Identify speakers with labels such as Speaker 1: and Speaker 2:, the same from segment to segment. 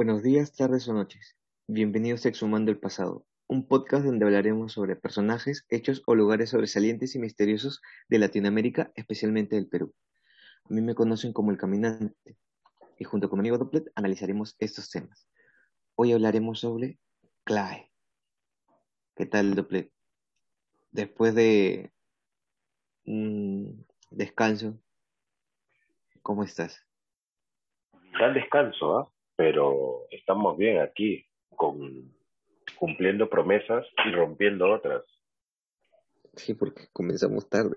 Speaker 1: Buenos días, tardes o noches. Bienvenidos a Exhumando el Pasado, un podcast donde hablaremos sobre personajes, hechos o lugares sobresalientes y misteriosos de Latinoamérica, especialmente del Perú. A mí me conocen como El Caminante y junto con mi amigo Dopplet analizaremos estos temas. Hoy hablaremos sobre CLAE. ¿Qué tal, Dopplet? Después de un descanso, ¿cómo estás?
Speaker 2: Gran descanso, ¿ah? Pero estamos bien aquí, con, cumpliendo promesas y rompiendo otras.
Speaker 1: Sí, porque comenzamos tarde.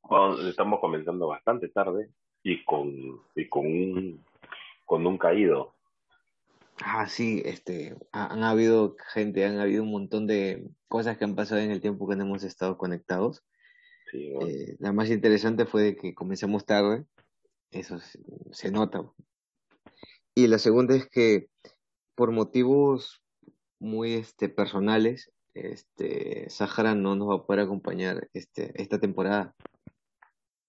Speaker 2: Bueno, estamos comenzando bastante tarde y con, y con, un, con un caído.
Speaker 1: Ah, sí, este, ha- han habido gente, han habido un montón de cosas que han pasado en el tiempo que no hemos estado conectados. Eh, la más interesante fue de que comenzamos tarde, eso se, se nota. Y la segunda es que por motivos muy este, personales, este, Sahara no nos va a poder acompañar este, esta temporada.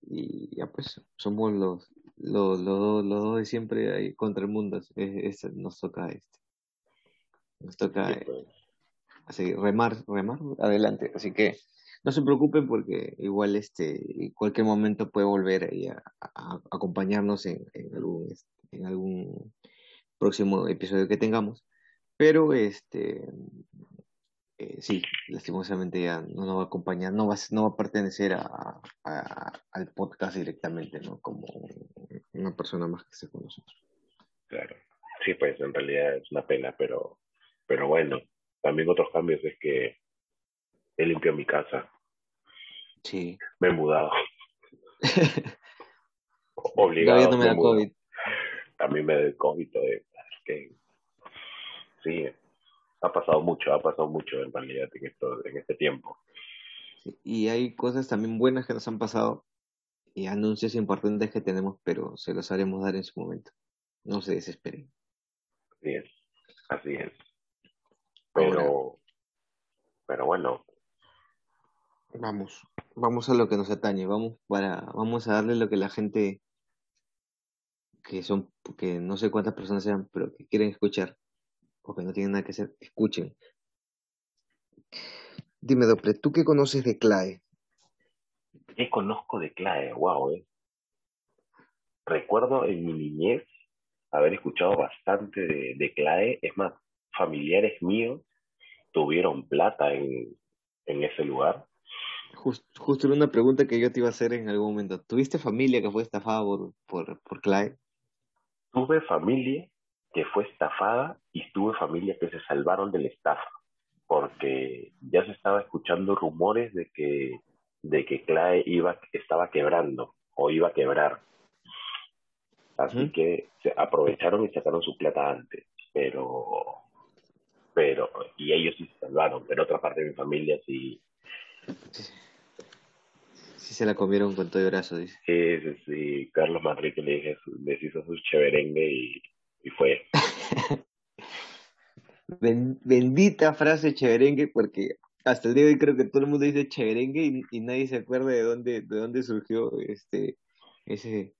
Speaker 1: Y ya pues, somos los, los, los, dos- los dos de siempre ahí contra el mundo. Es- es- nos toca este, nos toca
Speaker 2: Sí, pues.
Speaker 1: así, remar, remar adelante. Así que no se preocupen porque igual este, en cualquier momento puede volver ahí a, a- a acompañarnos en, en algún, este, en algún próximo episodio que tengamos. Pero este, eh, sí, lastimosamente ya no nos va a acompañar, no va, a- no va a pertenecer a, a- al podcast directamente, ¿no? Como una persona más que esté con nosotros.
Speaker 2: Claro. Sí, pues en realidad es una pena, pero, pero bueno, también otros cambios es que he limpiado mi casa,
Speaker 1: Sí.
Speaker 2: me he mudado,
Speaker 1: Todavía
Speaker 2: obligado,
Speaker 1: no me
Speaker 2: me he
Speaker 1: da
Speaker 2: mudado.
Speaker 1: COVID.
Speaker 2: También me da eh, es que sí, ha pasado mucho, ha pasado mucho en realidad en, esto, en este tiempo.
Speaker 1: Sí, Y hay cosas también buenas que nos han pasado y anuncios importantes que tenemos, pero se los haremos dar en su momento. No se desesperen.
Speaker 2: Así es, así es.
Speaker 1: Ahora,
Speaker 2: Pero, pero bueno,
Speaker 1: vamos, vamos a lo que nos atañe, vamos para, vamos a darle lo que la gente, que son, que no sé cuántas personas sean, pero que quieren escuchar, o que no tienen nada que hacer, escuchen. Dime, Dople, ¿tú qué conoces de CLAE?
Speaker 2: ¿qué conozco de Clae? Wow, eh. Recuerdo en mi niñez haber escuchado bastante de, de Clae. Es más, familiares míos tuvieron plata en, en ese lugar.
Speaker 1: Jus- justo era una pregunta que yo te iba a hacer en algún momento. ¿Tuviste familia que fue estafada por, por, por CLAE?
Speaker 2: Tuve familia que fue estafada y tuve familia que se salvaron de la estafa, porque ya se estaba escuchando rumores de que, de que Clae iba, estaba quebrando o iba a quebrar. Así que se aprovecharon y sacaron su plata antes, pero, pero, y ellos sí se salvaron, pero otra parte de mi familia sí,
Speaker 1: Sí, se la comieron con todo el brazo, dice.
Speaker 2: sí, sí, sí. Carlos Manrique le dije, les hizo su cheverengue y, y fue.
Speaker 1: Ben- bendita frase cheverengue, porque hasta el día de hoy creo que todo el mundo dice cheverengue y, y nadie se acuerda de dónde, de dónde surgió este, ese,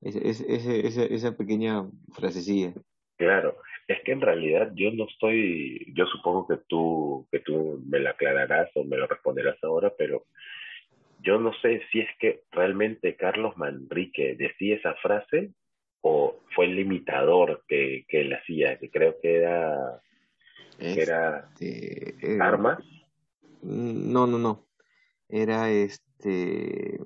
Speaker 1: ese, ese, ese- esa, esa pequeña frasecilla.
Speaker 2: Claro, es que en realidad yo no estoy, yo supongo que tú, que tú me lo aclararás o me lo responderás ahora, pero yo no sé si es que realmente Carlos Manrique decía esa frase o fue el imitador que, que él hacía, que creo que era, que era
Speaker 1: Este, eh,
Speaker 2: Armas.
Speaker 1: no, no, no. Era este,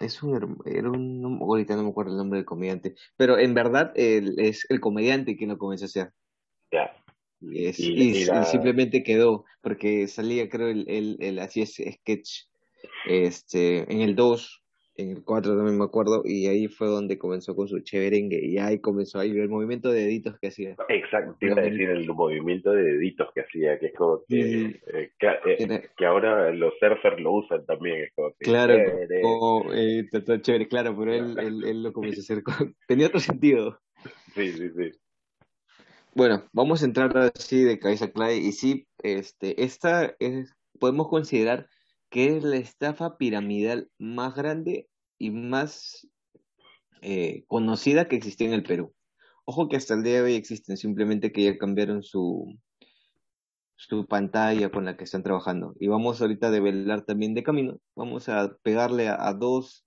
Speaker 1: es un, era un, ahorita no me acuerdo el nombre del comediante, pero en verdad él es el comediante quien lo comenzó a hacer.
Speaker 2: Ya,
Speaker 1: Y, es,
Speaker 2: y,
Speaker 1: y,
Speaker 2: y
Speaker 1: y
Speaker 2: la,
Speaker 1: simplemente quedó, porque salía, creo, él, él, él hacía ese sketch este, en el 2, en el 4 también me acuerdo, y ahí fue donde comenzó con su cheverengue, y ahí comenzó ahí el movimiento de deditos que hacía.
Speaker 2: exacto, te iba a decir el movimiento de deditos que hacía, que es como que,
Speaker 1: sí,
Speaker 2: eh, que, eh, que ahora los surfers lo usan también, es como que,
Speaker 1: claro,
Speaker 2: chévere,
Speaker 1: como, eh, chévere, claro, pero él, él, él lo comenzó a hacer con, tenía otro sentido.
Speaker 2: sí, sí, sí.
Speaker 1: Bueno, vamos a entrar así de cabeza Clay, y sí, este, esta es, podemos considerar que es la estafa piramidal más grande y más eh, conocida que existió en el Perú. Ojo que hasta el día de hoy existen, simplemente que ya cambiaron su, su pantalla con la que están trabajando. Y vamos ahorita a develar también de camino. Vamos a pegarle a, dos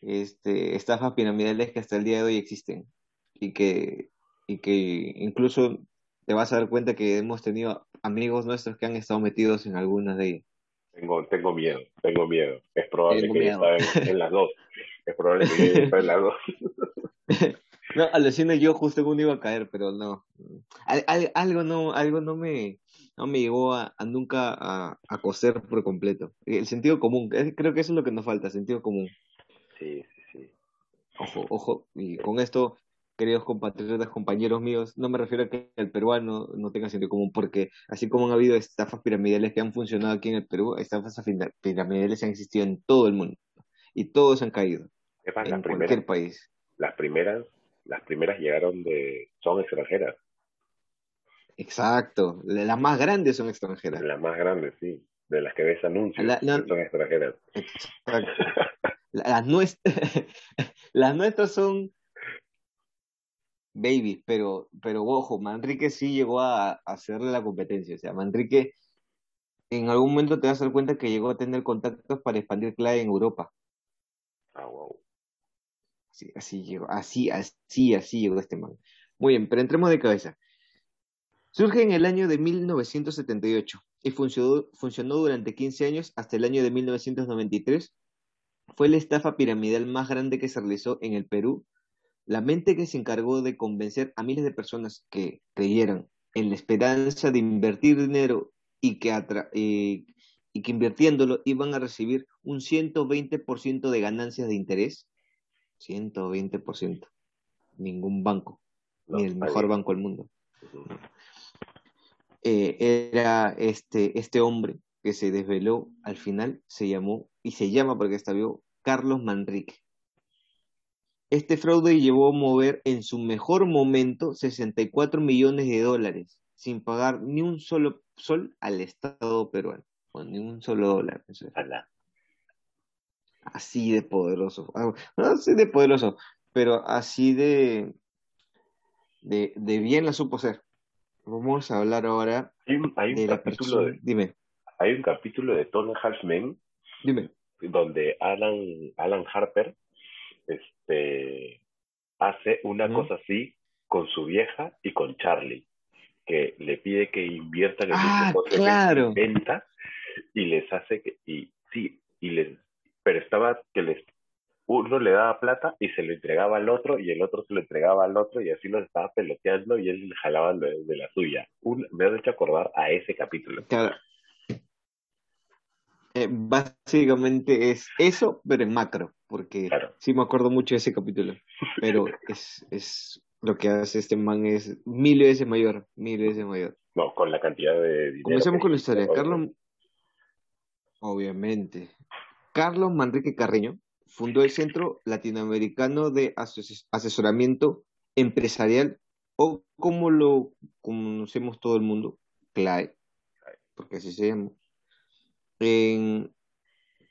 Speaker 1: este, estafas piramidales que hasta el día de hoy existen. Y que, y que incluso te vas a dar cuenta que hemos tenido amigos nuestros que han estado metidos en algunas de ellas.
Speaker 2: Tengo, tengo miedo, tengo miedo. Es probable que yo en, en, las dos. Es probable que yo esté en las dos.
Speaker 1: no, alucina yo justo en uno iba a caer, pero no. algo no, algo no me, no me llevó a, nunca a, a, coser por completo. El sentido común, creo que eso es lo que nos falta, sentido común.
Speaker 2: Sí, sí, sí.
Speaker 1: Ojo, ojo, y con esto queridos compatriotas, compañeros míos, no me refiero a que el peruano no tenga sentido común, porque así como han habido estafas piramidales que han funcionado aquí en el Perú, estafas piramidales han existido en todo el mundo y todos han caído en cualquier país.
Speaker 2: Las primeras, las primeras llegaron de, son extranjeras.
Speaker 1: Exacto, las más grandes son extranjeras.
Speaker 2: Las más grandes, sí, de las que ves anuncios, son extranjeras. Exacto.
Speaker 1: las, nuestras, las nuestras son baby, pero, pero ojo, Manrique sí llegó a, hacerle la competencia. O sea, Manrique en algún momento te vas a dar cuenta que llegó a tener contactos para expandir clave en Europa.
Speaker 2: Ah, wow.
Speaker 1: Sí, así llegó, así, así, así llegó este man. Muy bien, pero entremos de cabeza. Surge en el año de 1978 y funcionó, funcionó durante 15 años hasta el año de 1993. Fue la estafa piramidal más grande que se realizó en el Perú la mente que se encargó de convencer a miles de personas que creyeran en la esperanza de invertir dinero y que, eh, y que invirtiéndolo iban a recibir un 120% de ganancias de interés. 120%. Ningún banco, ni el mejor banco del mundo. Eh, era este, este hombre que se desveló al final, se llamó, y se llama porque está vivo, Carlos Manrique. Este fraude llevó a mover en su mejor momento 64 millones de dólares, sin pagar ni un solo sol al Estado peruano, o ni un solo dólar. Así de poderoso. Ah, no así de poderoso, pero así de, de, bien la supo ser. Vamos a hablar ahora
Speaker 2: hay un, de capítulo De,
Speaker 1: dime.
Speaker 2: Hay un capítulo de Tony Halfman.
Speaker 1: Dime.
Speaker 2: Donde Alan, Alan Harper este, hace una cosa así con su vieja y con Charlie, que le pide que inviertan en
Speaker 1: ah, claro.
Speaker 2: venta y les hace que, y sí, y les, pero estaba que les, uno le daba plata y se lo entregaba al otro y el otro se lo entregaba al otro y así los estaba peloteando y él le jalaba de, la suya. me ha hecho acordar a ese capítulo.
Speaker 1: Claro. Eh, básicamente es eso, pero en macro, porque sí me acuerdo mucho de ese capítulo, pero es, es lo que hace este man es mil veces mayor, mil veces mayor.
Speaker 2: No, con la cantidad de dinero.
Speaker 1: Comencemos con la historia. Carlos, obviamente, Carlos Manrique Carreño fundó el Centro Latinoamericano de Asesoramiento Empresarial, o como lo conocemos todo el mundo, CLAE, porque así se llama en,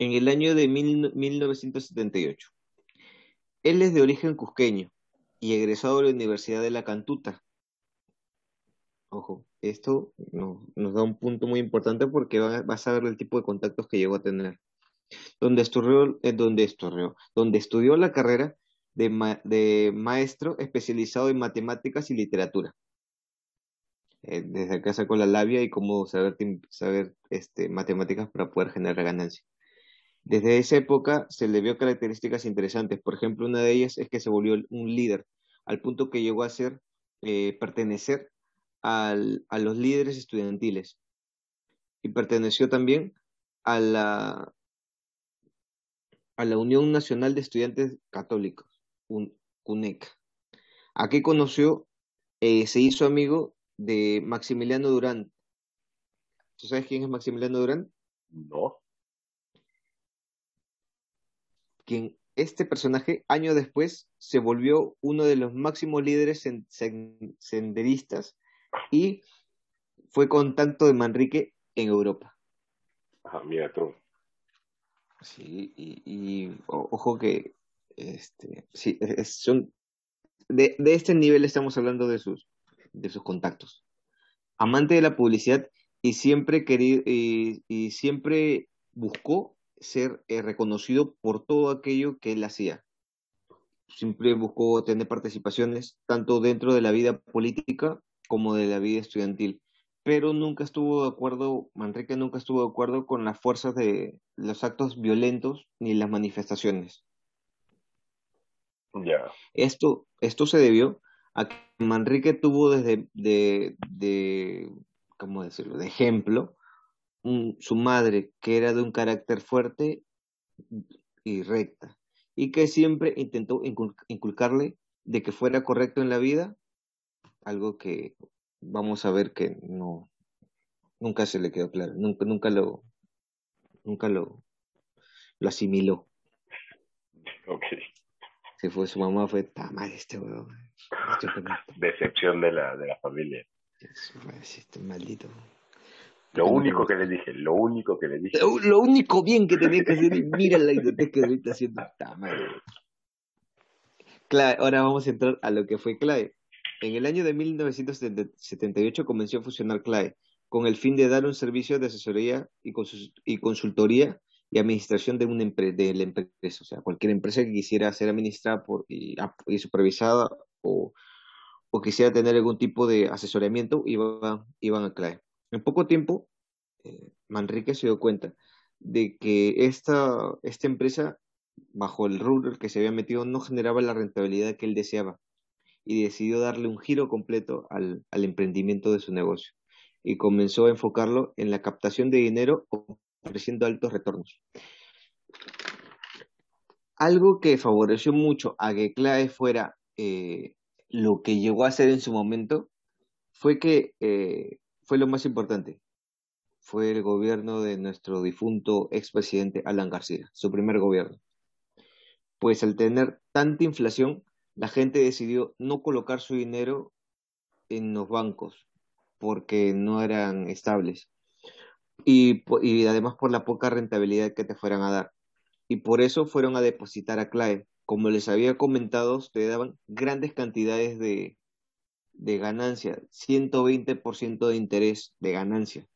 Speaker 1: el año de 1978. Él es de origen cusqueño y egresado de la Universidad de La Cantuta. Ojo, esto nos da un punto muy importante porque vas a ver el tipo de contactos que llegó a tener. Donde estudió, eh, donde, estudió, donde estudió la carrera de, de maestro especializado en matemáticas y literatura. Eh, desde acá sacó la labia y cómo saber, saber este, matemáticas para poder generar ganancia. Desde esa época se le vio características interesantes. Por ejemplo, una de ellas es que se volvió un líder, al punto que llegó a ser eh, pertenecer al, a los líderes estudiantiles. Y perteneció también a la, a la Unión Nacional de Estudiantes Católicos, un, UNEC. Aquí conoció, eh, se hizo amigo de Maximiliano Durán. ¿Tú sabes quién es Maximiliano Durán?
Speaker 2: No.
Speaker 1: Quien este personaje, años después, se volvió uno de los máximos líderes senderistas y fue con tanto de Manrique en Europa.
Speaker 2: Ajá, mira tú.
Speaker 1: Sí, y, ojo que este, sí, son de, de este nivel estamos hablando de sus, de sus contactos. Amante de la publicidad y siempre querido, y, y siempre buscó ser eh, reconocido por todo aquello que él hacía. Siempre buscó tener participaciones tanto dentro de la vida política como de la vida estudiantil, pero nunca estuvo de acuerdo, Manrique nunca estuvo de acuerdo con las fuerzas de los actos violentos ni las manifestaciones.
Speaker 2: Ya.
Speaker 1: Esto, esto se debió a que Manrique tuvo desde de, de, ¿cómo decirlo?, de ejemplo su madre, que era de un carácter fuerte y recta, y que siempre intentó incul- inculcarle de que fuera correcto en la vida, algo que vamos a ver que no, nunca se le quedó claro, nunca, nunca lo, nunca lo, lo asimiló.
Speaker 2: Ok.
Speaker 1: Se fue su mamá, fue, madre este huevón, este
Speaker 2: Decepción de la, de la familia.
Speaker 1: este maldito.
Speaker 2: Lo único que le dije, lo único que le dije.
Speaker 1: Lo, lo único bien que tenía que hacer mira la biblioteca que ahorita haciendo esta madre. Clave, ahora vamos a entrar a lo que fue Clave. En el año de 1978 comenzó a fusionar Clave con el fin de dar un servicio de asesoría y, y consultoría y administración de, una empre- de la empresa. O sea, cualquier empresa que quisiera ser administrada por, y, y supervisada o, o quisiera tener algún tipo de asesoramiento, iba, iban a Clave. En poco tiempo, eh, Manrique se dio cuenta de que esta, esta empresa, bajo el rubro que se había metido, no generaba la rentabilidad que él deseaba y decidió darle un giro completo al, al emprendimiento de su negocio y comenzó a enfocarlo en la captación de dinero ofreciendo altos retornos. Algo que favoreció mucho a que Clave fuera eh, lo que llegó a ser en su momento fue que eh, fue lo más importante, fue el gobierno de nuestro difunto expresidente Alan García, su primer gobierno. Pues al tener tanta inflación, la gente decidió no colocar su dinero en los bancos porque no eran estables y, además por la poca rentabilidad que te fueran a dar. Y por eso fueron a depositar a Clave. Como les había comentado, te daban grandes cantidades de, de ganancia, 120% de interés de ganancia.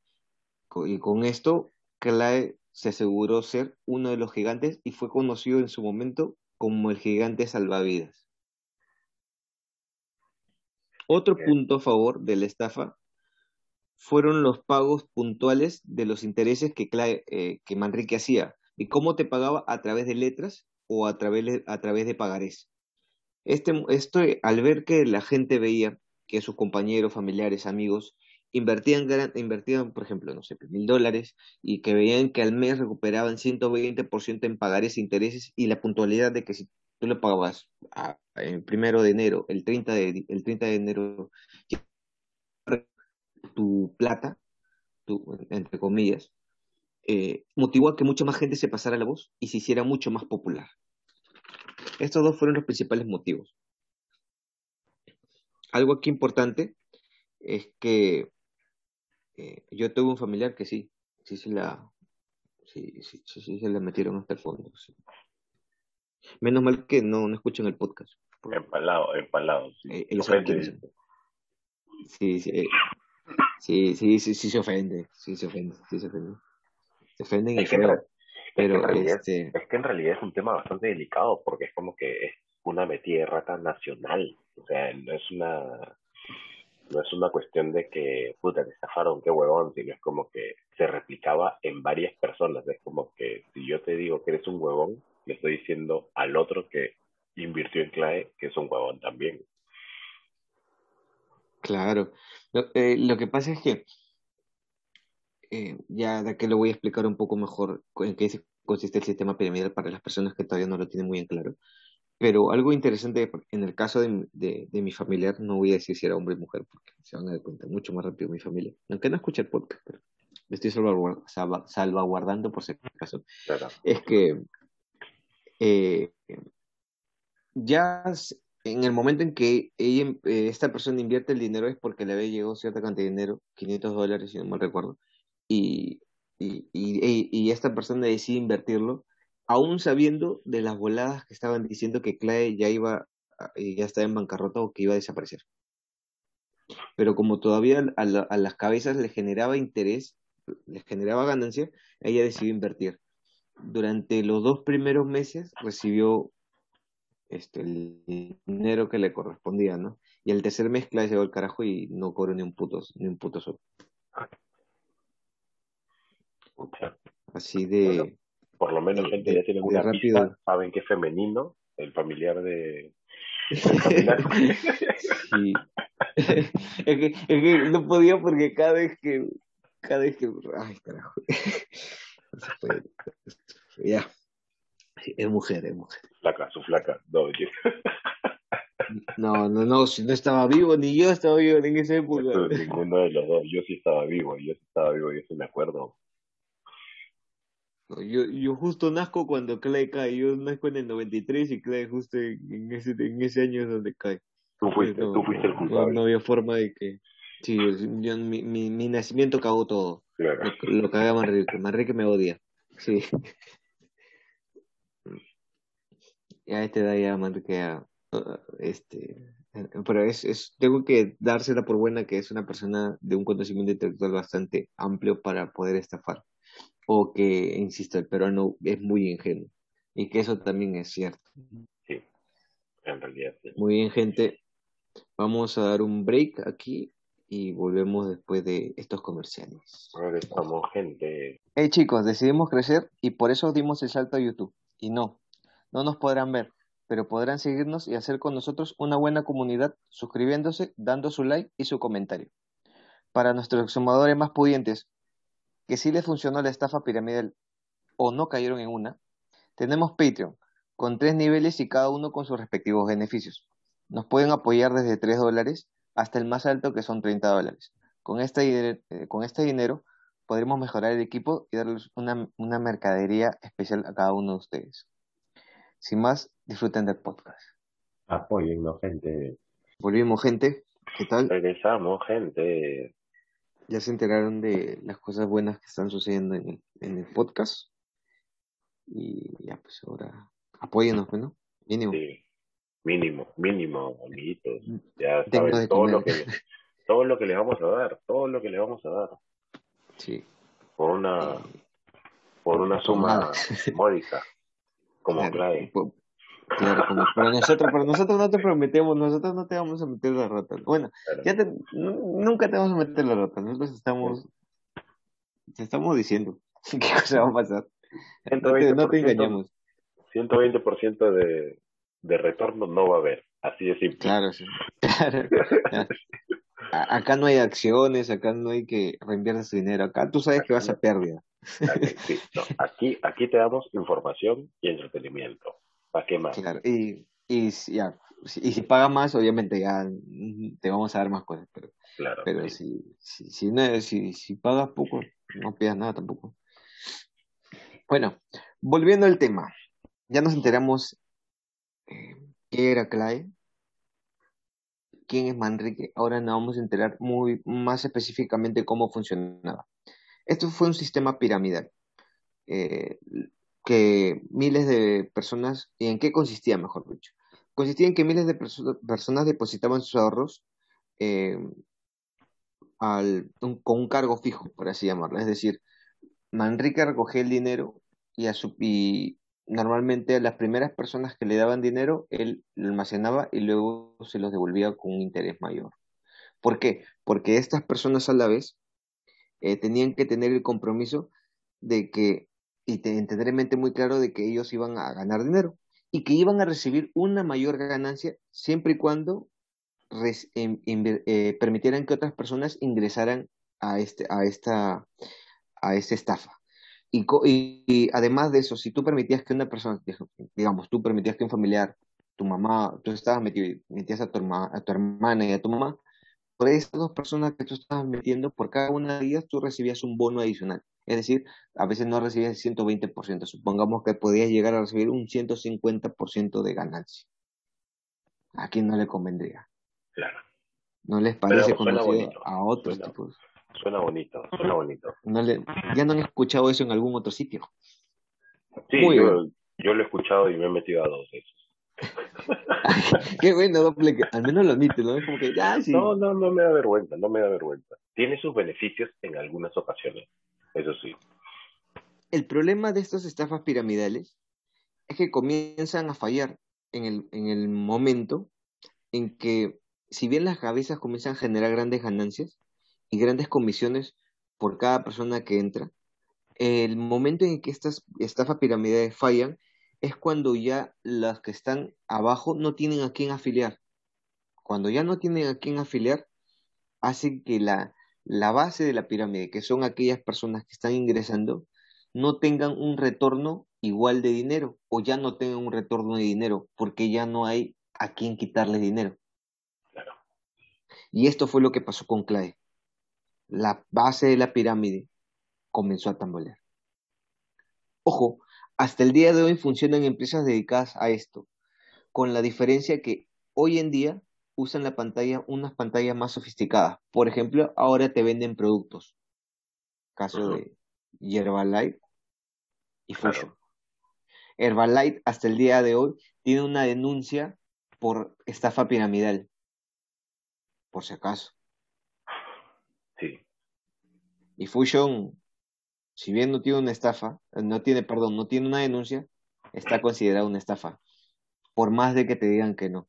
Speaker 1: Y con esto, Clay se aseguró ser uno de los gigantes y fue conocido en su momento como el gigante salvavidas. Otro punto a favor de la estafa fueron los pagos puntuales de los intereses que, eh, que Manrique hacía y cómo te pagaba a través de letras o a través de, a través de pagarés. Este, esto, al ver que la gente veía que sus compañeros, familiares, amigos invertían, invertían, por ejemplo, no sé, mil dólares y que veían que al mes recuperaban 120% en pagarés e intereses y la puntualidad de que si tú le pagabas el primero de enero, el 30 de, el 30 de enero, tu plata, entre comillas, eh, motivó a que mucha más gente se pasara la voz y se hiciera mucho más popular. Estos dos fueron los principales motivos. Algo aquí importante es que eh, yo tuve un familiar que sí, sí, sí la, sí, sí, sí, se la metieron hasta el fondo. sí. Menos mal que no, no escuchan el podcast.
Speaker 2: Empalado, empalado. Sí.
Speaker 1: eh, ellos saben. Sí, sí, eh, sí, sí, sí, sí se ofende, sí se ofende, sí se ofende. Se ofenden y feo,
Speaker 2: re- es que
Speaker 1: pero
Speaker 2: realidad,
Speaker 1: este,
Speaker 2: es que en realidad es un tema bastante delicado porque es como que es una metida de rata nacional. O sea, no es una, no es una cuestión de que, puta, te estafaron, qué huevón, sino es como que se replicaba en varias personas. Es como que si yo te digo que eres un huevón, le estoy diciendo al otro que invirtió en clave que es un huevón también.
Speaker 1: claro. Lo, eh, que pasa es que eh, ya de aquí lo voy a explicar un poco mejor en qué consiste el sistema piramidal para las personas que todavía no lo tienen muy en claro. Pero algo interesante en el caso de, mi- de, de mi familiar, no voy a decir si era hombre o mujer, porque se van a dar cuenta mucho más rápido mi familia. Aunque no escuche el podcast, pero me estoy salvaguard- salva- salvaguardando por si acaso.
Speaker 2: Claro.
Speaker 1: Es que eh, ya en el momento en que ella, eh, esta persona invierte el dinero es porque le había llegado cierta cantidad de dinero, 500 dólares, si no mal recuerdo, y, y- y esta persona decide invertirlo, aún sabiendo de las voladas que estaban diciendo que Clay ya iba ya estaba en bancarrota o que iba a desaparecer. Pero como todavía a, a las cabezas les generaba interés, les generaba ganancia, ella decidió invertir. Durante los dos primeros meses recibió este, el dinero que le correspondía, ¿no? Y el tercer mes se llegó el carajo y no cobró ni un puto, ni un puto sol. Así de.
Speaker 2: Por lo menos gente ya tiene una rápido. pista, saben que es femenino, el familiar de.
Speaker 1: sí. es, que, es que no podía porque cada vez que. Cada vez que. Ay, carajo. ya. Es mujer, es mujer.
Speaker 2: Flaca, su flaca. No,
Speaker 1: no, no, no, si no estaba vivo, ni yo estaba vivo en esa época.
Speaker 2: ninguno de los dos, yo sí estaba vivo, yo sí estaba vivo, yo sí me acuerdo.
Speaker 1: Yo, yo justo nazco cuando Clay cae, yo nazco en el 93 y Clay justo en ese, en ese año es donde cae.
Speaker 2: Tú fuiste, tú fuiste el culpable.
Speaker 1: No, había forma de que... Sí, yo, mi, mi, mi, nacimiento cagó todo. Claro. Lo, lo cagaba Manrique, Manrique me odia. Sí. ya a esta edad ya Manrique ya, uh, este, pero es, es, tengo que dársela por buena que es una persona de un conocimiento intelectual bastante amplio para poder estafar o que, insisto, el peruano es muy ingenuo y que eso también es cierto.
Speaker 2: Sí, en realidad.
Speaker 1: Muy bien, gente. Vamos a dar un break aquí y volvemos después de estos comerciales.
Speaker 2: Regresamos, gente.
Speaker 1: Hey chicos, decidimos crecer y por eso dimos el salto a YouTube. Y no, no nos podrán ver, pero podrán seguirnos y hacer con nosotros una buena comunidad suscribiéndose, dando su like y su comentario. Para nuestros exhumadores más pudientes, que sí les funcionó la estafa piramidal o no cayeron en una, tenemos Patreon, con tres niveles y cada uno con sus respectivos beneficios. Nos pueden apoyar desde 3 dólares hasta el más alto que son 30 dólares. Con este, eh, con este dinero podremos mejorar el equipo y darles una, una mercadería especial a cada uno de ustedes. Sin más, disfruten del podcast.
Speaker 2: Apóyennos, gente.
Speaker 1: Volvimos, gente. ¿Qué tal?
Speaker 2: Regresamos, gente
Speaker 1: ya se enteraron de las cosas buenas que están sucediendo en el, en el podcast. Y ya, pues ahora apóyenos, pues, ¿no? Mínimo.
Speaker 2: Sí, mínimo, mínimo, amiguitos. Ya saben todo lo, que, todo lo que les vamos a dar, todo lo que les vamos a dar.
Speaker 1: Sí.
Speaker 2: Por una, por una suma módica, como clave.
Speaker 1: Claro, como para nosotros, para nosotros no te prometemos, nosotros no te vamos a meter la rata. Bueno, ya te, nunca te vamos a meter la rata, nosotros estamos, te estamos diciendo qué cosa va a pasar. No te, no te engañamos.
Speaker 2: 120% de, de retorno no va a haber, así de simple.
Speaker 1: Claro, sí. Claro. acá no hay acciones, acá no hay que reinviertes tu dinero, acá tú sabes que vas a pérdida.
Speaker 2: Aquí, no, aquí, aquí te damos información y entretenimiento. ¿Para qué más?
Speaker 1: Claro, y, y, ya, y si pagas más, obviamente ya te vamos a dar más cosas, pero,
Speaker 2: claro,
Speaker 1: pero si, si, si, no, si, si pagas poco, no pidas nada tampoco. Bueno, volviendo al tema, ya nos enteramos eh, qué era Clay, quién es Manrique, ahora nos vamos a enterar muy más específicamente cómo funcionaba. Esto fue un sistema piramidal. Eh, que miles de personas, ¿y en qué consistía, mejor dicho? Consistía en que miles de personas depositaban sus ahorros eh, al, con un cargo fijo, por así llamarlo. Es decir, Manrique recogía el dinero y, a su, y normalmente a las primeras personas que le daban dinero, él lo almacenaba y luego se los devolvía con un interés mayor. ¿Por qué? Porque estas personas a la vez eh, tenían que tener el compromiso de que y tener en mente muy claro de que ellos iban a ganar dinero y que iban a recibir una mayor ganancia siempre y cuando em, eh, permitieran que otras personas ingresaran a, este, a, esta, a esta estafa. Y, y, además de eso, si tú permitías que una persona, digamos, tú permitías que un familiar, tu mamá, tú estabas metido, metías a tu, a tu hermana y a tu mamá, por esas dos personas que tú estabas metiendo, por cada una de ellas tú recibías un bono adicional. Es decir, a veces no recibías el 120%, supongamos que podías llegar a recibir un 150% de ganancia. ¿A quién no le convendría?
Speaker 2: Claro.
Speaker 1: ¿No les parece conocido a otros tipos?
Speaker 2: Suena bonito, suena bonito.
Speaker 1: No le, ¿Ya no han escuchado eso en algún otro sitio?
Speaker 2: Sí, yo, yo, lo he escuchado y me he metido a dos de esos.
Speaker 1: Qué bueno, doble, al menos lo admite, ¿no? Es como que, ya, sí.
Speaker 2: No, no, no me da vergüenza, no me da vergüenza. Tiene sus beneficios en algunas ocasiones, eso sí.
Speaker 1: El problema de estas estafas piramidales es que comienzan a fallar en el, en el momento en que, si bien las cabezas comienzan a generar grandes ganancias y grandes comisiones por cada persona que entra, el momento en que estas estafas piramidales fallan es cuando ya las que están abajo no tienen a quién afiliar. Cuando ya no tienen a quién afiliar, hace que la, la base de la pirámide, que son aquellas personas que están ingresando, no tengan un retorno igual de dinero o ya no tengan un retorno de dinero porque ya no hay a quién quitarle dinero. Y esto fue lo que pasó con Clay. La base de la pirámide comenzó a tambalear. Ojo, hasta el día de hoy funcionan empresas dedicadas a esto, con la diferencia que hoy en día usan la pantalla, unas pantallas más sofisticadas. Por ejemplo, ahora te venden productos. Caso de Herbalife y Fusion. Herbalife hasta el día de hoy tiene una denuncia por estafa piramidal. Por si acaso.
Speaker 2: Sí.
Speaker 1: Y Fusion, si bien no tiene una estafa, no tiene, perdón, no tiene una denuncia, está considerada una estafa. Por más de que te digan que no.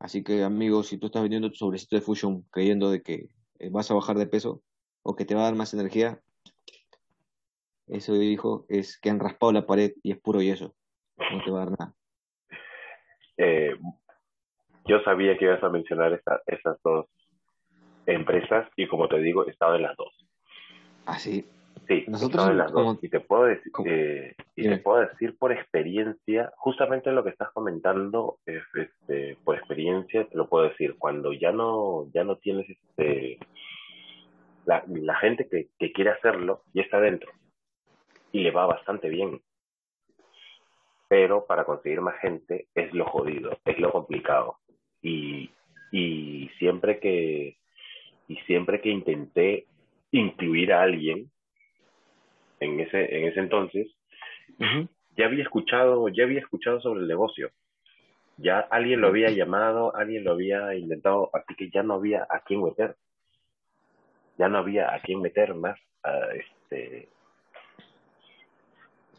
Speaker 1: Así que, amigos, si tú estás vendiendo tu sobrecito de Fusion creyendo de que eh, vas a bajar de peso o que te va a dar más energía, eso dijo es que han raspado la pared y es puro yeso. No te va a dar nada.
Speaker 2: Eh, yo sabía que ibas a mencionar esta, esas dos empresas y como te digo, he estado en las dos.
Speaker 1: Ah, sí.
Speaker 2: Nosotros en las dos. Y te puedo decir, eh, y te puedo decir por experiencia, justamente lo que estás comentando, es, este, por experiencia te lo puedo decir, cuando ya no, ya no tienes este la, la gente que, que quiere hacerlo ya está dentro y le va bastante bien. Pero para conseguir más gente es lo jodido, es lo complicado. Y, y siempre que y siempre que intenté incluir a alguien en ese en ese entonces ya había escuchado ya había escuchado sobre el negocio ya alguien lo había llamado alguien lo había intentado así que ya no había a quién meter ya no había a quién meter más este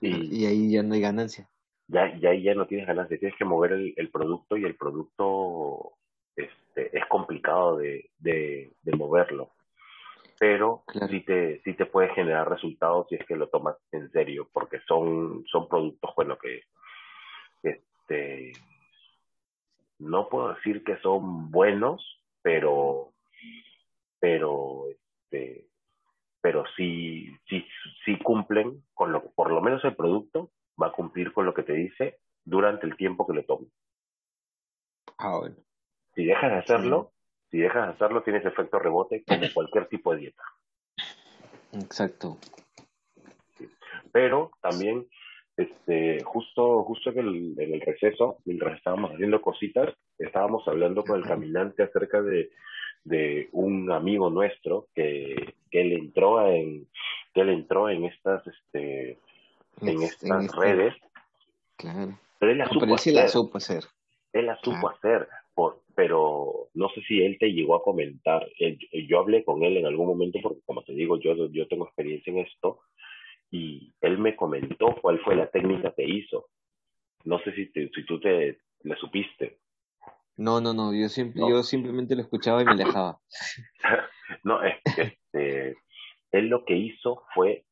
Speaker 1: y, ahí ya no hay ganancia.
Speaker 2: Ya, ya ahí ya no tienes ganancia, tienes que mover el, el producto y el producto este, es complicado de, de, moverlo. Pero sí, te, sí te puede generar resultados si es que lo tomas en serio, porque son, son productos, bueno, que este, no puedo decir que son buenos, pero, pero este, pero sí, sí, sí cumplen con lo que, por lo menos el producto va a cumplir con lo que te dice durante el tiempo que lo tome.
Speaker 1: Ah, bueno.
Speaker 2: Si dejas de hacerlo, si dejas de hacerlo, tienes efecto rebote como cualquier tipo de dieta.
Speaker 1: Exacto.
Speaker 2: Pero también, este, justo, justo en el, en el receso, mientras estábamos haciendo cositas, estábamos hablando con el caminante acerca de de un amigo nuestro que, que él entró en que él entró en estas este en estas este redes.
Speaker 1: Claro.
Speaker 2: Pero él la supo, hacer.
Speaker 1: la supo hacer.
Speaker 2: Él la supo hacer por, pero no sé si él te llegó a comentar yo hablé con él en algún momento porque como te digo yo yo tengo experiencia en esto y él me comentó cuál fue la técnica que hizo. No sé si si tú te le supiste.
Speaker 1: No, no, no, yo, siempre, yo simplemente lo escuchaba y me alejaba.
Speaker 2: no, este, él lo que hizo fue,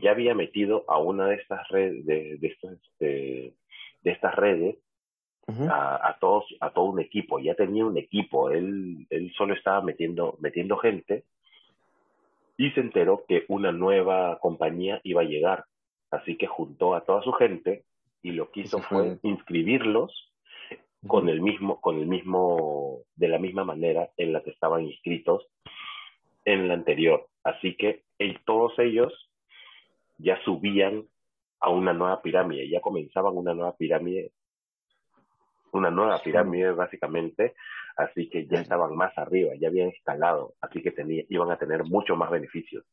Speaker 2: ya había metido a una de estas redes, de, de, este, de estas redes, a, a, todos, a todo un equipo, ya tenía un equipo, él, él solo estaba metiendo, metiendo gente y se enteró que una nueva compañía iba a llegar, así que juntó a toda su gente y lo que hizo fue inscribirlos con el mismo, con el mismo, de la misma manera en la que estaban inscritos en la anterior. Así que todos ellos ya subían a una nueva pirámide, ya comenzaban una nueva pirámide, una nueva pirámide básicamente, así que ya estaban más arriba, ya habían escalado, así que tenía, iban a tener mucho más beneficios.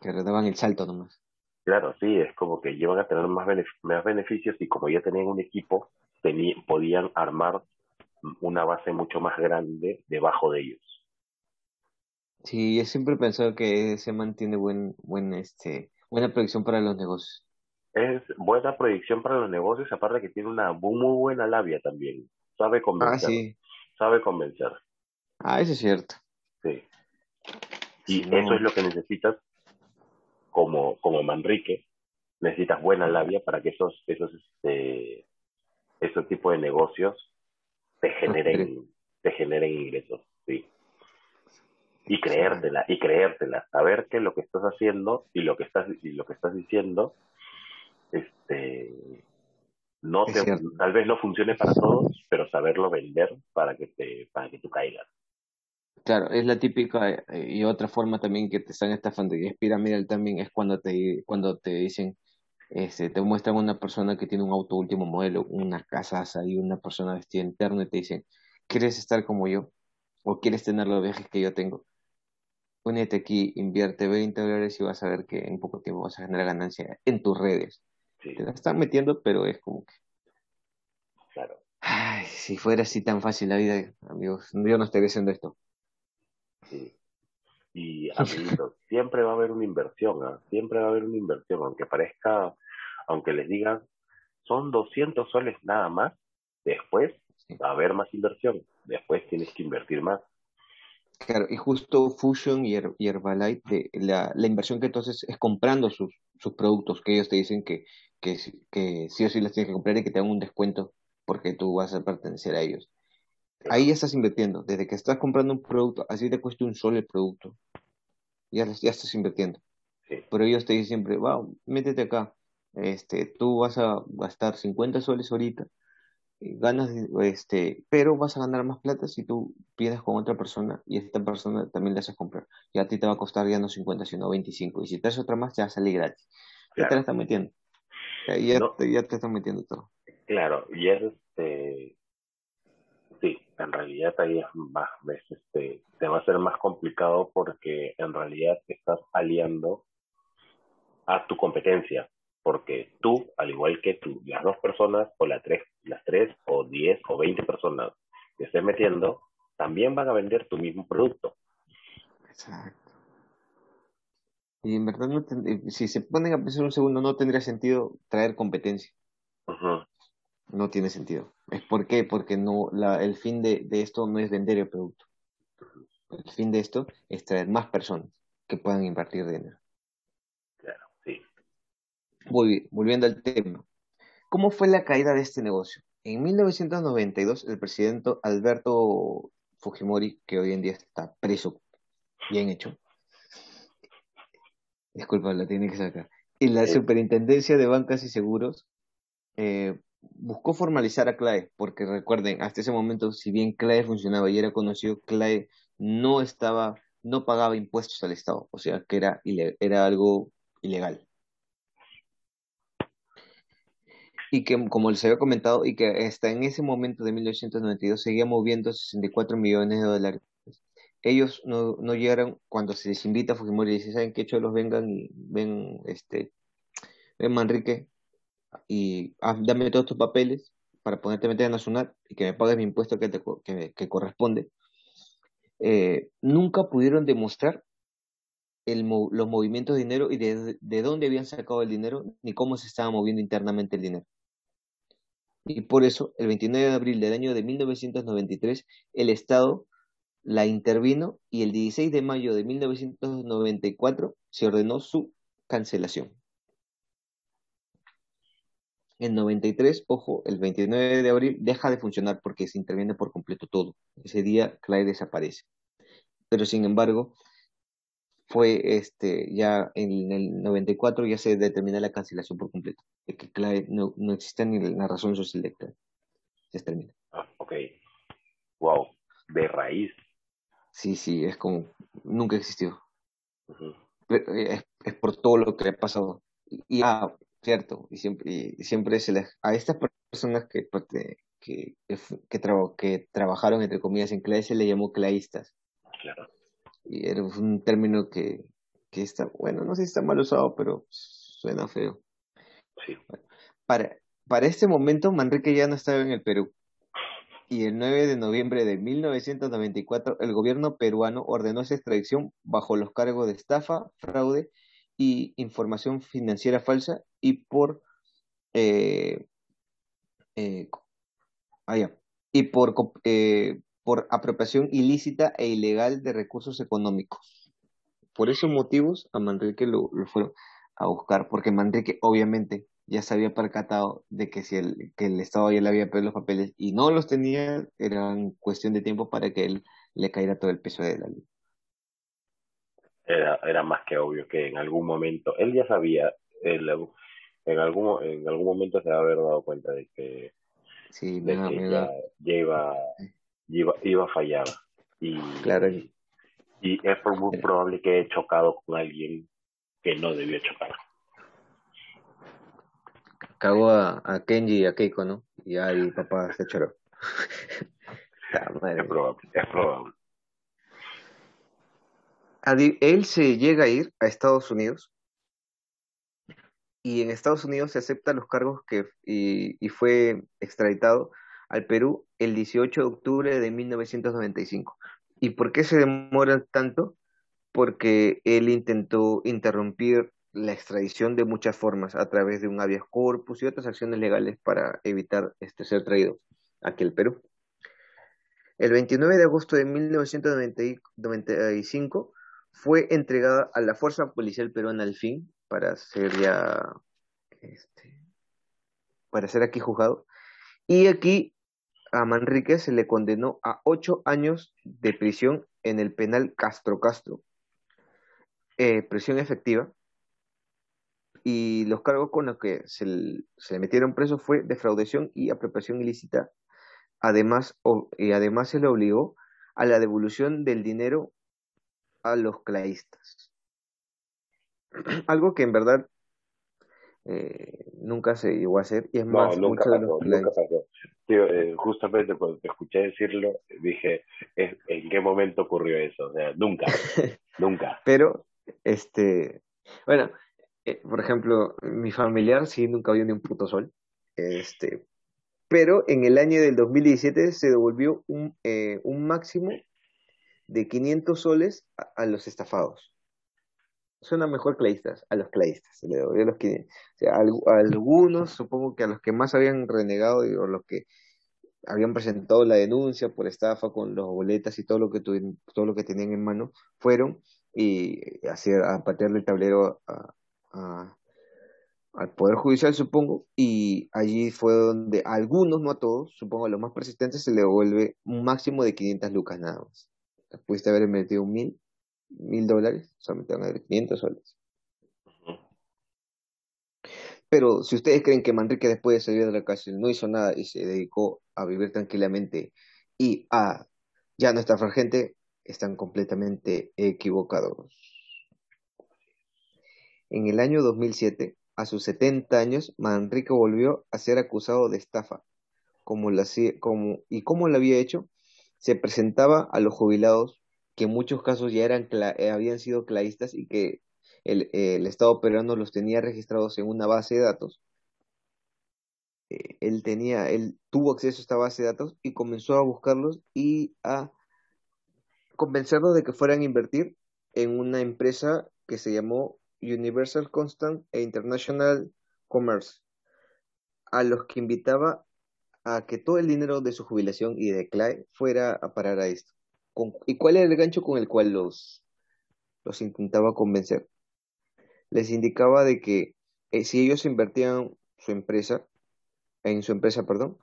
Speaker 1: Que daban el salto nomás.
Speaker 2: Claro, sí, es como que iban a tener más, más beneficios y como ya tenían un equipo, podían armar una base mucho más grande debajo de ellos.
Speaker 1: Sí, yo siempre he pensado que se mantiene buen, buen, este, buena proyección para los negocios.
Speaker 2: Es buena proyección para los negocios, aparte que tiene una muy buena labia también. Sabe convencer. Ah, sí. Sabe convencer.
Speaker 1: Ah, eso es cierto.
Speaker 2: Sí. Y eso es lo que necesitas como, como Manrique. Necesitas buena labia para que esos, esos, este, esos tipos de negocios te generen, te generen ingresos, sí. Y creértela, y creértela, saber que lo que estás haciendo y lo que estás, y lo que estás diciendo, este, no te, tal vez no funcione para todos, pero saberlo vender para que te, para que tú caigas.
Speaker 1: Claro, es la típica eh, y otra forma también que te están estafando y es piramidal también es cuando te cuando te dicen este, te muestran una persona que tiene un auto último modelo, una casa y una persona vestida interno y te dicen, ¿quieres estar como yo? ¿O quieres tener los viajes que yo tengo? Únete aquí, invierte 20 dólares y vas a ver que en poco tiempo vas a generar ganancia en tus redes. Te la están metiendo, pero es como que...
Speaker 2: Claro.
Speaker 1: Ay, si fuera así tan fácil la vida, amigos, yo no estaría haciendo esto.
Speaker 2: Sí. Y amiguitos, siempre va a haber una inversión, ¿ah? siempre va a haber una inversión, aunque parezca, aunque les digan, son 200 soles nada más, después va a haber más inversión, después tienes que invertir más.
Speaker 1: Claro, y justo Fusion y, Herbalife, la, la inversión que entonces es comprando sus, sus productos, que ellos te dicen que, que, que sí o sí las tienes que comprar y que te dan un descuento porque tú vas a pertenecer a ellos. Ahí ya estás invirtiendo. Desde que estás comprando un producto, así te cuesta un sol el producto. Ya, ya estás invirtiendo. Pero ellos te dicen siempre, wow, métete acá. Este, tú vas a gastar 50 soles ahorita, ganas, este, pero vas a ganar más plata si tú pides con otra persona y esta persona también le haces comprar. Y a ti te va a costar ya no 50, sino 25. Y si te haces otra más, te va a salir gratis. Ya te la están metiendo. Ya, ya, te, están metiendo todo.
Speaker 2: Claro, y es este Sí, en realidad ahí es más, este, te va a ser más complicado porque en realidad estás aliando a tu competencia, porque tú, al igual que tú, las dos personas o las tres, las tres o diez o veinte personas que estés metiendo, también van a vender tu mismo producto.
Speaker 1: Exacto. Y en verdad, no si se ponen a pensar un segundo, no tendría sentido traer competencia. No tiene sentido. ¿Es por qué? Porque no, la, el fin de, esto no es vender el producto. El fin de esto es traer más personas que puedan invertir dinero.
Speaker 2: Claro, sí.
Speaker 1: Muy volviendo al tema. ¿Cómo fue la caída de este negocio? En 1992, el presidente Alberto Fujimori, que hoy en día está preso, bien hecho, disculpa, la tiene que sacar, y la Superintendencia de Bancas y Seguros eh, buscó formalizar a CLAE, porque recuerden, hasta ese momento, si bien CLAE funcionaba y era conocido, CLAE no estaba, no pagaba impuestos al Estado, o sea que era, era algo ilegal. Y que, como les había comentado, y que hasta en ese momento de 1992 seguía moviendo 64 millones de dólares. Ellos no, no llegaron, cuando se les invita a Fujimori y dicen, ¿saben qué? los vengan y ven, este, ven Manrique, y dame todos tus papeles para ponerte meter en nacional y que me pagues mi impuesto que, te, que, corresponde, eh, nunca pudieron demostrar el, los movimientos de dinero y de, de, dónde habían sacado el dinero ni cómo se estaba moviendo internamente el dinero. Y por eso, el 29 de abril del año de 1993, el Estado la intervino y el 16 de mayo de 1994 se ordenó su cancelación. En 93, ojo, el 29 de abril deja de funcionar porque se interviene por completo todo. Ese día Clay desaparece. Pero sin embargo, fue este ya en el 94 ya se determina la cancelación por completo, de que Clay no, no existe ni la razón social de. Se termina.
Speaker 2: Ah, ok. Wow, de raíz.
Speaker 1: Sí, sí, es como nunca existió. es, es, por todo lo que le ha pasado. Y, ah, Cierto, y siempre, y siempre se les, a estas personas que, pues, que, que, que, trabajaron, entre comillas, en clase se le llamó claístas.
Speaker 2: Claro.
Speaker 1: Y era un término que, que está, bueno, no sé si está mal usado, pero suena feo.
Speaker 2: Sí.
Speaker 1: Para, para este momento Manrique ya no estaba en el Perú. Y el 9 de noviembre de 1994 el gobierno peruano ordenó esa extradición bajo los cargos de estafa, fraude y información financiera falsa y por eh, eh, ah, y por, eh, por apropiación ilícita e ilegal de recursos económicos. Por esos motivos a Manrique lo, lo fueron a buscar, porque Manrique obviamente ya se había percatado de que si el, que el Estado ya le había pedido los papeles y no los tenía, era cuestión de tiempo para que él le caiga todo el peso de la ley.
Speaker 2: Era, era más que obvio que en algún momento, él ya sabía, él, en algún en algún momento se va a haber dado cuenta de que,
Speaker 1: sí,
Speaker 2: de que ya, iba, iba, iba a fallar y,
Speaker 1: claro.
Speaker 2: y, es muy probable que haya chocado con alguien que no debió chocar.
Speaker 1: Cagó a, a Kenji y a Keiko, ¿no? Y ahí papá se choró.
Speaker 2: es probable, es probable.
Speaker 1: Él se llega a ir a Estados Unidos y en Estados Unidos se acepta los cargos que y, y, fue extraditado al Perú el 18 de octubre de 1995. ¿Y por qué se demora tanto? Porque él intentó interrumpir la extradición de muchas formas, a través de un habeas corpus y otras acciones legales para evitar este, ser traído aquí al Perú. El 29 de agosto de 1995 fue entregada a la Fuerza Policial Peruana al fin para ser ya, este, para ser aquí juzgado. Y aquí a Manrique se le condenó a ocho años de prisión en el penal Castro Castro, eh, prisión efectiva. Y los cargos con los que se, le metieron preso fue defraudación y apropiación ilícita. Además, y además se le obligó a la devolución del dinero a los claistas. Algo que en verdad eh, nunca se llegó a hacer y es más,
Speaker 2: nunca pasó, nunca pasó. Eh, justamente cuando te escuché decirlo, dije, ¿en qué momento ocurrió eso? O sea, nunca, nunca.
Speaker 1: Pero, este, bueno, eh, por ejemplo, mi familiar sí nunca vio ni un puto sol, este, pero en el año del 2017 se devolvió un, un máximo de 500 soles a, los estafados. Suena mejor claistas, a los claistas, se le a los que, o sea, a, algunos, supongo que a los que más habían renegado, o los que habían presentado la denuncia por estafa con los boletas y todo lo que todo lo que tenían en mano, fueron y hacer, a patearle el tablero al Poder Judicial, supongo, y allí fue donde a algunos, no a todos, supongo a los más persistentes, se le devuelve un máximo de 500 lucas nada más pudiste haber metido mil, mil dólares, solamente van a dar 500 soles. Pero si ustedes creen que Manrique después de salir de la cárcel no hizo nada y se dedicó a vivir tranquilamente y a ya no estar gente, están completamente equivocados. En el año 2007, a sus 70 años, Manrique volvió a ser acusado de estafa. Como la, como, ¿Y cómo lo había hecho? se presentaba a los jubilados que en muchos casos ya eran eh, habían sido claistas y que el, Estado peruano los tenía registrados en una base de datos. Eh, él tenía, él tuvo acceso a esta base de datos y comenzó a buscarlos y a convencerlos de que fueran a invertir en una empresa que se llamó Universal Constant e International Commerce, a los que invitaba a que todo el dinero de su jubilación y de CLAE fuera a parar a esto. ¿Y cuál era el gancho con el cual los, los intentaba convencer? Les indicaba de que eh, si ellos invertían su empresa, en su empresa, perdón,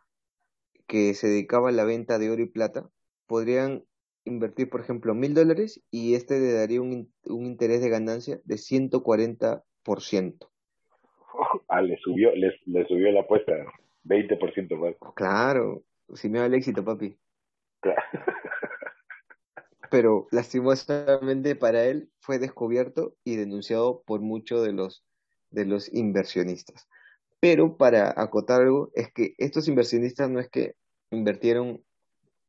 Speaker 1: que se dedicaba a la venta de oro y plata, podrían invertir, por ejemplo, mil dólares y este le daría un, un interés de ganancia de 140%.
Speaker 2: Ah, le subió, le, le subió la apuesta. 20% más.
Speaker 1: Claro, si me va el éxito, papi. Pero lastimosamente para él fue descubierto y denunciado por muchos de los, de los inversionistas. Pero para acotar algo, es que estos inversionistas no es que invirtieron,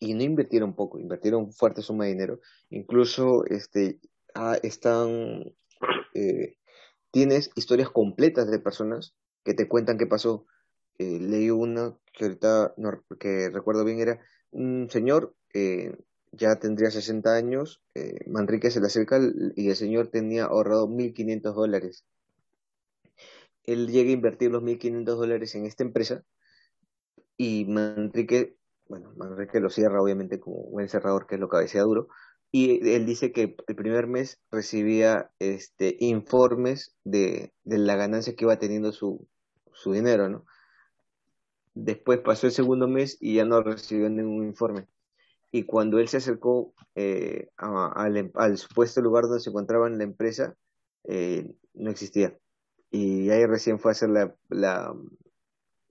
Speaker 1: y no invirtieron poco, invirtieron fuerte suma de dinero. Incluso este, ah, están, eh, tienes historias completas de personas que te cuentan qué pasó eh, leí uno que ahorita no, que recuerdo bien, era un señor, eh, ya tendría 60 años, eh, Manrique se le acerca y el señor tenía ahorrado 1.500 dólares. Él llega a invertir los 1.500 dólares en esta empresa y Manrique, bueno, Manrique lo cierra obviamente como un cerrador, que es lo que duro, y él dice que el primer mes recibía este informes de, de la ganancia que iba teniendo su, su dinero, ¿no? Después pasó el segundo mes y ya no recibió ningún informe. Y cuando él se acercó eh, al, al, supuesto lugar donde se encontraba en la empresa, eh, no existía. Y ahí recién fue a hacer la, la,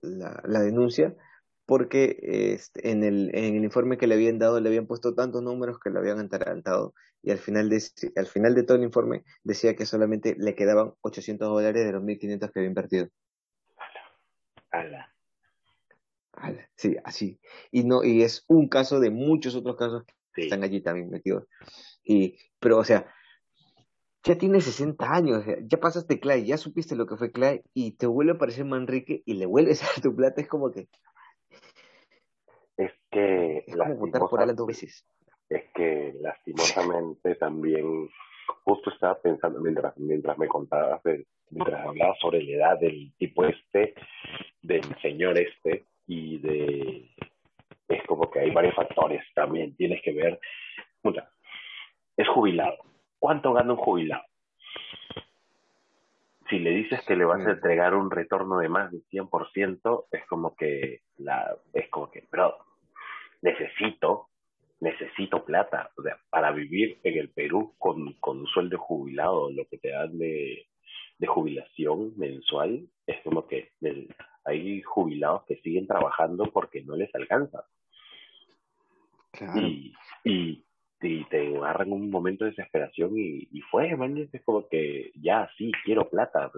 Speaker 1: la, denuncia porque este, en, el, en el informe que le habían dado le habían puesto tantos números que le habían atarantado y al final de, al final de todo el informe decía que solamente le quedaban 800 dólares de los 1.500 que había invertido.
Speaker 2: Ala.
Speaker 1: Sí, así. Y no, y es un caso de muchos otros casos que están allí también metidos. Y, pero, o sea, ya tienes 60 años, ya pasaste Clay, ya supiste lo que fue Clay, y te vuelve a aparecer Manrique y le vuelves a tu plata, es como que.
Speaker 2: Es que.
Speaker 1: Es como votar por él dos veces.
Speaker 2: Es que lastimosamente también, justo estaba pensando mientras, mientras me contabas, mientras hablabas sobre la edad del tipo este, del señor este, y de es como que hay varios factores también tienes que ver es jubilado ¿cuánto gana un jubilado? Si le dices que le vas a entregar un retorno de más del 100% es como que la es como que pero necesito necesito plata o sea para vivir en el Perú con, con un sueldo jubilado lo que te dan de, de jubilación mensual es como que hay jubilados que siguen trabajando porque no les alcanza. Y, y, te agarran un momento de desesperación y, y fue, man, es como que ya, sí, quiero plata.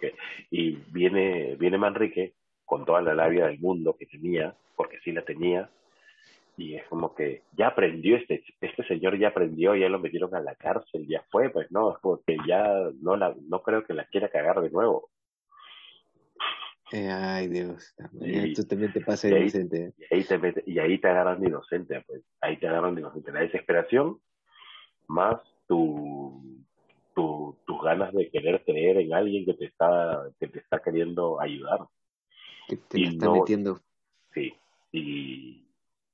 Speaker 2: que, y viene, viene Manrique con toda la labia del mundo que tenía, porque sí la tenía, y es como que ya aprendió este este señor ya aprendió ya lo metieron a la cárcel ya fue pues no es como que ya no la no creo que la quiera cagar de nuevo
Speaker 1: eh, ay, Dios. Y, tú también te pasa inocente.
Speaker 2: Y ahí, te y ahí te agarran de inocente, pues. Ahí te agarran de inocente. La desesperación más tu, tu, tus ganas de querer creer en alguien que te está, que te está queriendo ayudar.
Speaker 1: Que te está metiendo.
Speaker 2: Sí. Y,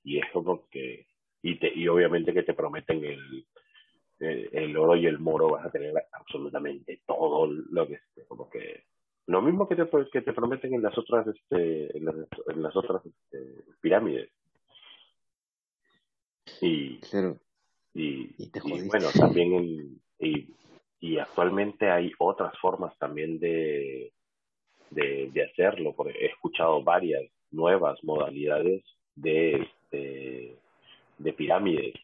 Speaker 2: y es como que. Y, te, y obviamente que te prometen el, el, el oro y el moro, vas a tener absolutamente todo lo que. Como que lo mismo que te, que te prometen en las otras, este, en las, en las otras este, pirámides. Y, y, bueno, también en, y, y actualmente hay otras formas también de, de, de hacerlo. Porque he escuchado varias nuevas modalidades de, este, de pirámides.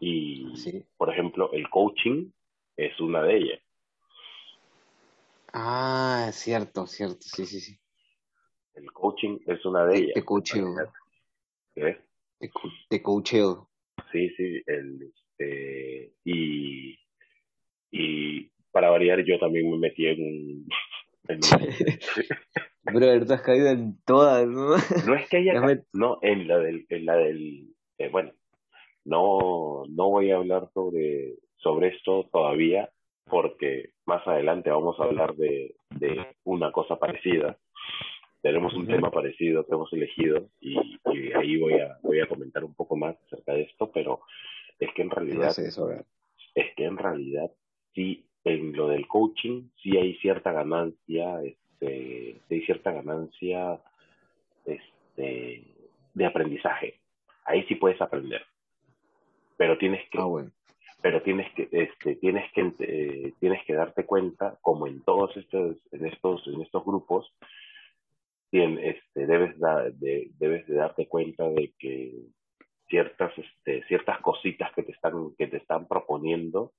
Speaker 2: Y, por ejemplo, el coaching es una de ellas.
Speaker 1: Ah, cierto, cierto, sí, sí, sí.
Speaker 2: El coaching es una de ellas.
Speaker 1: Te coacheo.
Speaker 2: ¿Qué?
Speaker 1: Te, coacheo.
Speaker 2: Sí, sí, el, este, y, y para variar yo también me metí en un... En
Speaker 1: Bro, tú has caído en todas, ¿no?
Speaker 2: No es que haya... No, en la del... En la del eh, bueno, no, no voy a hablar sobre, sobre esto todavía, porque más adelante vamos a hablar de, de una cosa parecida. Tenemos un tema parecido que hemos elegido y, y, ahí voy a, voy a comentar un poco más acerca de esto, pero es que en realidad, es que en realidad sí, en lo del coaching sí hay cierta ganancia, este, hay cierta ganancia este, de aprendizaje. Ahí sí puedes aprender, pero tienes que,
Speaker 1: ah, bueno
Speaker 2: pero tienes que este tienes que eh, tienes que darte cuenta como en todos estos en estos en estos grupos este debes de, debes de darte cuenta de que ciertas este ciertas cositas que te están que te están proponiendo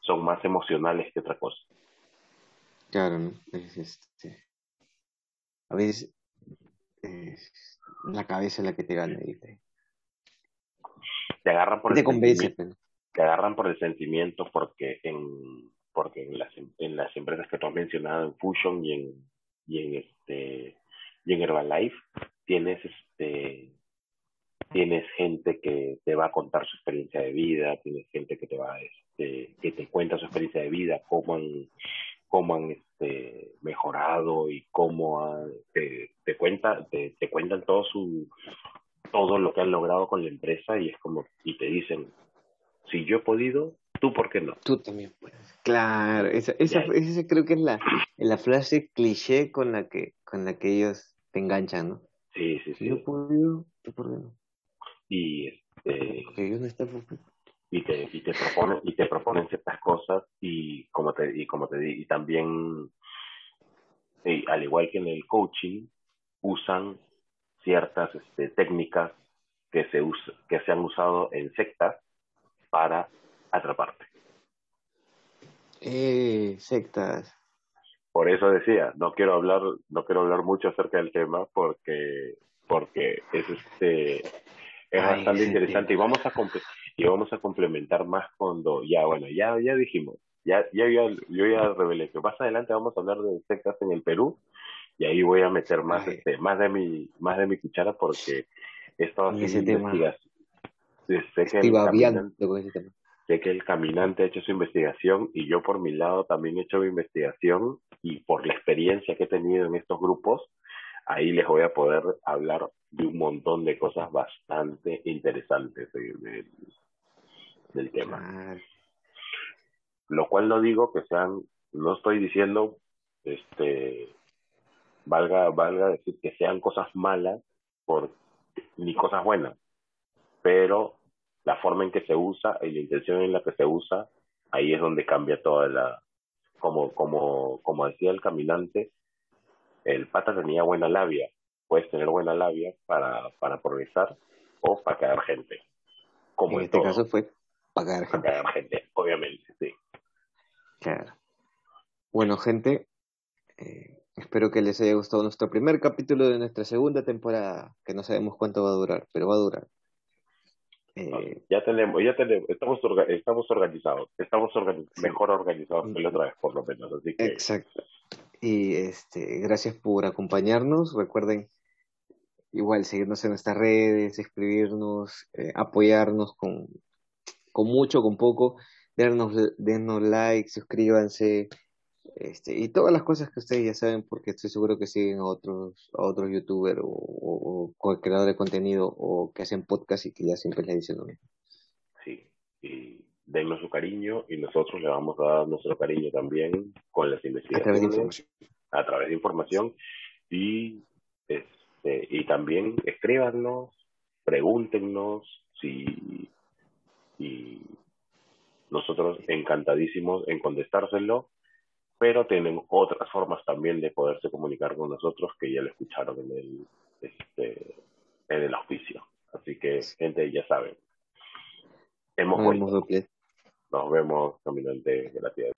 Speaker 2: son más emocionales que otra cosa
Speaker 1: claro ¿no? es este a veces es la cabeza la que te gana ¿viste?
Speaker 2: te agarran por
Speaker 1: te convence
Speaker 2: te agarran por el sentimiento porque en porque en las, en las empresas que tú has mencionado, en Fusion y en, y en este y en Herbalife tienes este tienes gente que te va a contar su experiencia de vida, tienes gente que te va este, que te cuenta su experiencia de vida, cómo han cómo han este, mejorado y cómo te, te cuenta te cuentan todo su todo lo que han logrado con la empresa y es como y te dicen si yo he podido tú por qué no
Speaker 1: tú también puedes. Claro esa, esa, esa creo que es la, la frase cliché con la que con la que ellos te enganchan no
Speaker 2: sí sí sí.
Speaker 1: si yo he podido tú por qué no
Speaker 2: y este
Speaker 1: no
Speaker 2: y te y te proponen y te proponen ciertas cosas y como te y como te y también y al igual que en el coaching usan ciertas este, técnicas que se usa, que se han usado en sectas para atraparte.
Speaker 1: Eh, sectas.
Speaker 2: Por eso decía, no quiero hablar, no quiero hablar mucho acerca del tema porque porque es este es bastante interesante y vamos a y vamos a complementar más cuando ya bueno ya ya dijimos ya ya yo, yo ya revelé que más adelante vamos a hablar de sectas en el Perú y ahí voy a meter más este más de mi más de mi cuchara porque he estado haciendo sé que, el caminante, sé que el caminante ha hecho su investigación y yo por mi lado también he hecho mi investigación y por la experiencia que he tenido en estos grupos ahí les voy a poder hablar de un montón de cosas bastante interesantes del, del tema. Lo cual no digo que sean, no estoy diciendo, este, valga, valga decir que sean cosas malas por, ni cosas buenas, pero la forma en que se usa y la intención en la que se usa, ahí es donde cambia toda la, como, como, como decía el caminante, el pata tenía buena labia. Puedes tener buena labia para, para progresar o para caer gente.
Speaker 1: Como en, este caso fue para
Speaker 2: gente. Para gente, obviamente, sí.
Speaker 1: Claro. Bueno, gente, eh, espero que les haya gustado nuestro primer capítulo de nuestra segunda temporada, que no sabemos cuánto va a durar, pero va a durar.
Speaker 2: Eh, ya tenemos, ya tenemos, estamos, estamos organizados, estamos mejor organizados que la otra vez, por lo menos. Así que...
Speaker 1: Exacto. Y este, gracias por acompañarnos. Recuerden igual seguirnos en nuestras redes, escribirnos, eh, apoyarnos con, con mucho, con poco, darnos, denos like, suscríbanse, este, y todas las cosas que ustedes ya saben, porque estoy seguro que siguen a otros, a otros youtubers o, o, creadores de contenido o que hacen podcast y que ya siempre les dicen lo mismo.
Speaker 2: Sí, y dennos su cariño y nosotros le vamos a dar nuestro cariño también con las investigaciones. A través de información. A través de información y, este, y también escríbanos, pregúntenos si y nosotros encantadísimos en contestárselo, pero tienen otras formas también de poderse comunicar con nosotros que ya lo escucharon en el este en el auspicio. Así que gente ya saben. Hemos. Nos vemos, caminante. Gracias.